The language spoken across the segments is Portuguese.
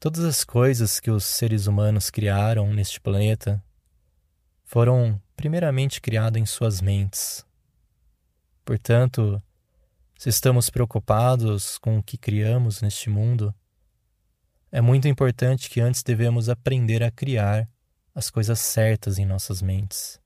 Todas as coisas que os seres humanos criaram neste planeta foram primeiramente criadas em suas mentes. Portanto, se estamos preocupados com o que criamos neste mundo, é muito importante que antes devemos aprender a criar as coisas certas em nossas mentes.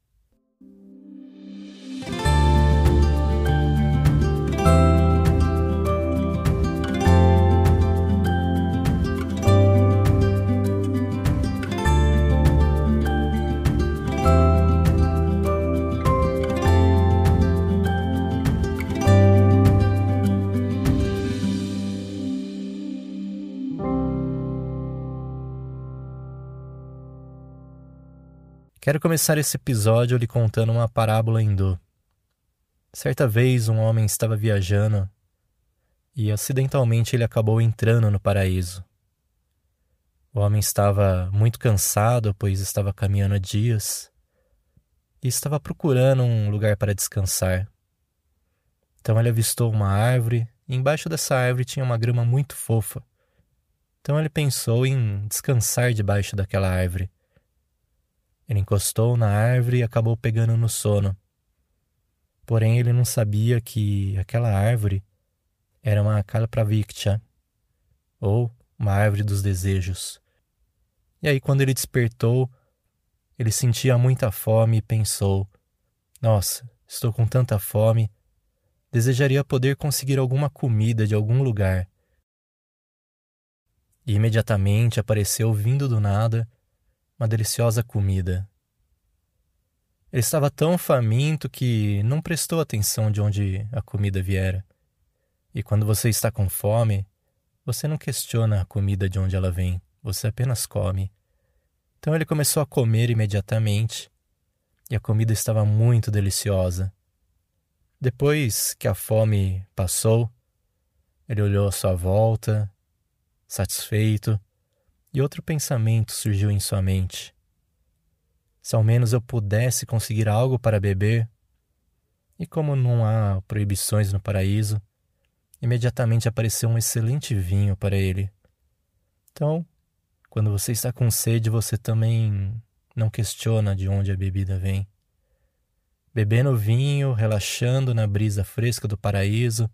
Quero começar esse episódio lhe contando uma parábola hindu. Certa vez um homem estava viajando e acidentalmente ele acabou entrando no paraíso. O homem estava muito cansado, pois estava caminhando há dias e estava procurando um lugar para descansar. Então ele avistou uma árvore e embaixo dessa árvore tinha uma grama muito fofa. Então ele pensou em descansar debaixo daquela árvore. Ele encostou na árvore e acabou pegando no sono. Porém, ele não sabia que aquela árvore era uma Kalpraviksha, ou uma árvore dos desejos. E aí, quando ele despertou, ele sentia muita fome e pensou: Nossa, estou com tanta fome, desejaria poder conseguir alguma comida de algum lugar. E imediatamente apareceu vindo do nada uma deliciosa comida. Ele estava tão faminto que não prestou atenção de onde a comida viera. E quando você está com fome, você não questiona a comida de onde ela vem, você apenas come. Então ele começou a comer imediatamente e a comida estava muito deliciosa. Depois que a fome passou, ele olhou à sua volta, satisfeito, e outro pensamento surgiu em sua mente. Se ao menos eu pudesse conseguir algo para beber. E como não há proibições no paraíso, imediatamente apareceu um excelente vinho para ele. Então, quando você está com sede, você também não questiona de onde a bebida vem. Bebendo vinho, relaxando na brisa fresca do paraíso,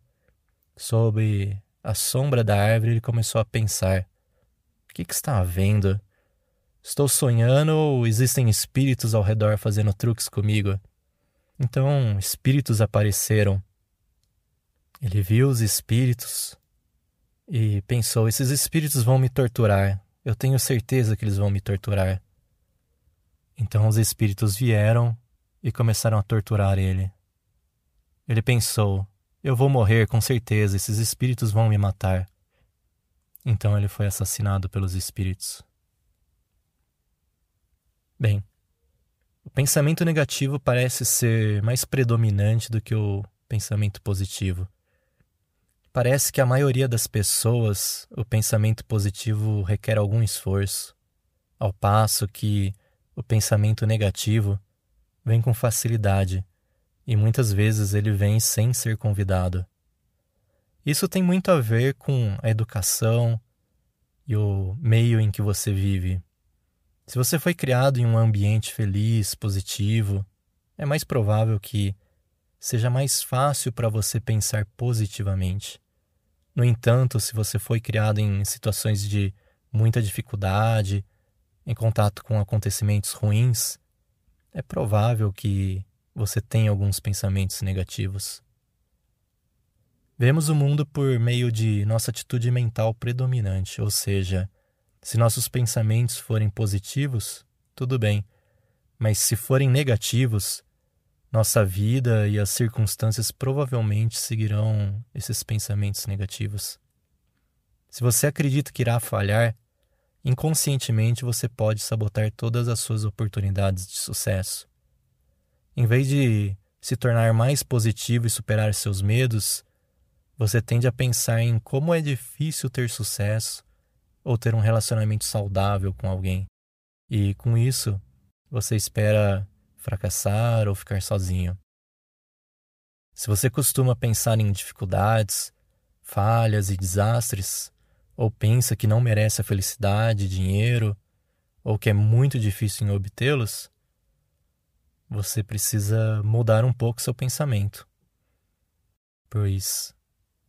sob a sombra da árvore, ele começou a pensar: o que, que está havendo? Estou sonhando ou existem espíritos ao redor fazendo truques comigo? Então, espíritos apareceram. Ele viu os espíritos e pensou: esses espíritos vão me torturar. Eu tenho certeza que eles vão me torturar. Então os espíritos vieram e começaram a torturar ele. Ele pensou: eu vou morrer com certeza, esses espíritos vão me matar. Então ele foi assassinado pelos espíritos. Bem, o pensamento negativo parece ser mais predominante do que o pensamento positivo. Parece que a maioria das pessoas o pensamento positivo requer algum esforço, ao passo que o pensamento negativo vem com facilidade e muitas vezes ele vem sem ser convidado. Isso tem muito a ver com a educação e o meio em que você vive. Se você foi criado em um ambiente feliz, positivo, é mais provável que seja mais fácil para você pensar positivamente. No entanto, se você foi criado em situações de muita dificuldade, em contato com acontecimentos ruins, é provável que você tenha alguns pensamentos negativos. Vemos o mundo por meio de nossa atitude mental predominante, ou seja, se nossos pensamentos forem positivos, tudo bem, mas se forem negativos, nossa vida e as circunstâncias provavelmente seguirão esses pensamentos negativos. Se você acredita que irá falhar, inconscientemente você pode sabotar todas as suas oportunidades de sucesso. Em vez de se tornar mais positivo e superar seus medos, você tende a pensar em como é difícil ter sucesso ou ter um relacionamento saudável com alguém. E com isso, você espera fracassar ou ficar sozinho. Se você costuma pensar em dificuldades, falhas e desastres, ou pensa que não merece a felicidade, dinheiro, ou que é muito difícil em obtê-los, você precisa mudar um pouco seu pensamento. Pois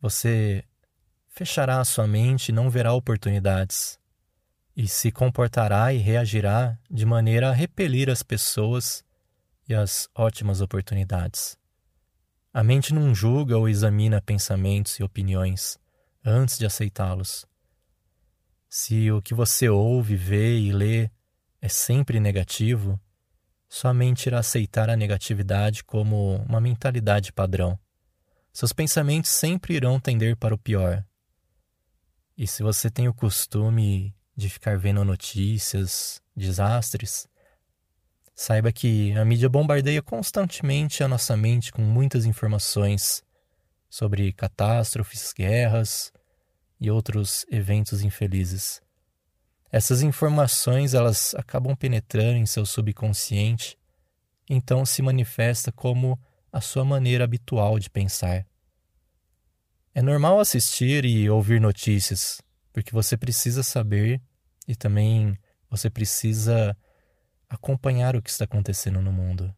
você fechará a sua mente e não verá oportunidades, e se comportará e reagirá de maneira a repelir as pessoas e as ótimas oportunidades. A mente não julga ou examina pensamentos e opiniões antes de aceitá-los. Se o que você ouve, vê e lê é sempre negativo, sua mente irá aceitar a negatividade como uma mentalidade padrão. Seus pensamentos sempre irão tender para o pior. E se você tem o costume de ficar vendo notícias, desastres, saiba que a mídia bombardeia constantemente a nossa mente com muitas informações sobre catástrofes, guerras, e outros eventos infelizes. Essas informações elas acabam penetrando em seu subconsciente, então se manifesta como a sua maneira habitual de pensar. É normal assistir e ouvir notícias, porque você precisa saber e também você precisa acompanhar o que está acontecendo no mundo.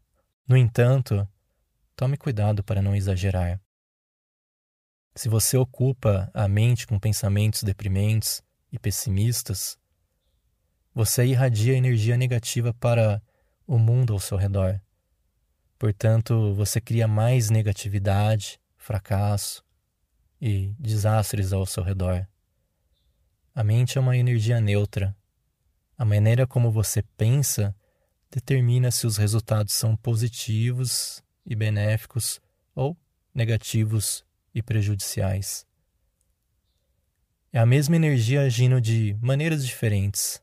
No entanto, tome cuidado para não exagerar. Se você ocupa a mente com pensamentos deprimentes e pessimistas, você irradia energia negativa para o mundo ao seu redor. Portanto, você cria mais negatividade, fracasso e desastres ao seu redor. A mente é uma energia neutra. A maneira como você pensa determina se os resultados são positivos e benéficos ou negativos e prejudiciais. É a mesma energia agindo de maneiras diferentes.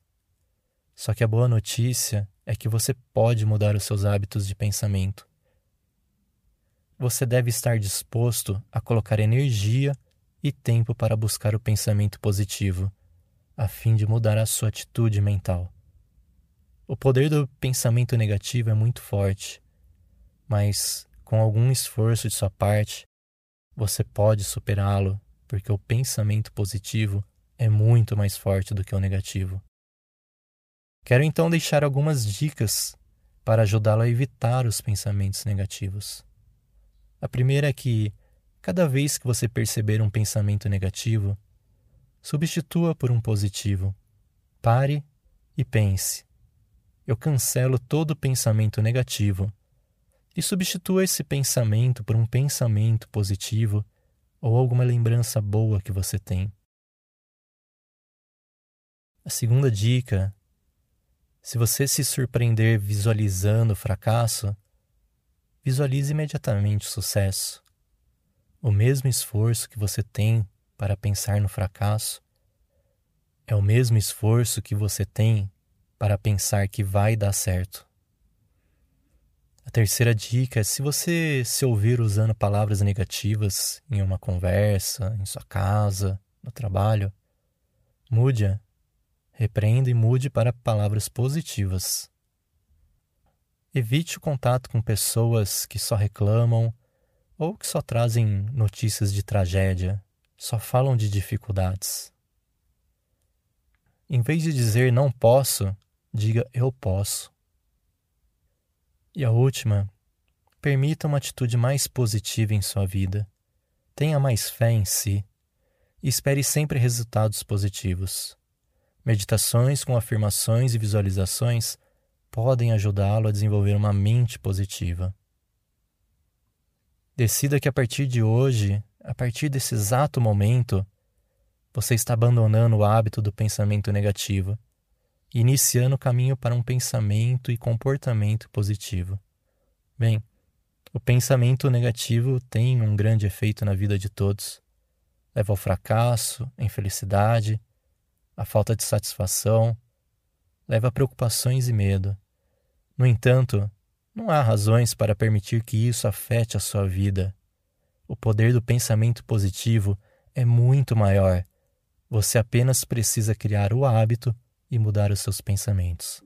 Só que a boa notícia é que você pode mudar os seus hábitos de pensamento. Você deve estar disposto a colocar energia e tempo para buscar o pensamento positivo, a fim de mudar a sua atitude mental. O poder do pensamento negativo é muito forte, mas com algum esforço de sua parte, você pode superá-lo, porque o pensamento positivo é muito mais forte do que o negativo. Quero então deixar algumas dicas para ajudá-lo a evitar os pensamentos negativos. A primeira é que, cada vez que você perceber um pensamento negativo, substitua por um positivo. Pare e pense. Eu cancelo todo pensamento negativo e substitua esse pensamento por um pensamento positivo ou alguma lembrança boa que você tem. A segunda dica: se você se surpreender visualizando o fracasso, visualize imediatamente o sucesso. O mesmo esforço que você tem para pensar no fracasso é o mesmo esforço que você tem para pensar que vai dar certo. A terceira dica é se você se ouvir usando palavras negativas em uma conversa, em sua casa, no trabalho, mude-a, repreenda e mude para palavras positivas. Evite o contato com pessoas que só reclamam ou que só trazem notícias de tragédia, só falam de dificuldades. Em vez de dizer não posso, diga eu posso. E a última, permita uma atitude mais positiva em sua vida. Tenha mais fé em si e espere sempre resultados positivos. Meditações com afirmações e visualizações podem ajudá-lo a desenvolver uma mente positiva. Decida que a partir de hoje, a partir desse exato momento, você está abandonando o hábito do pensamento negativo iniciando o caminho para um pensamento e comportamento positivo. Bem, o pensamento negativo tem um grande efeito na vida de todos. Leva ao fracasso, à infelicidade, à falta de satisfação, leva a preocupações e medo. No entanto, não há razões para permitir que isso afete a sua vida. O poder do pensamento positivo é muito maior. Você apenas precisa criar o hábito e mudar os seus pensamentos.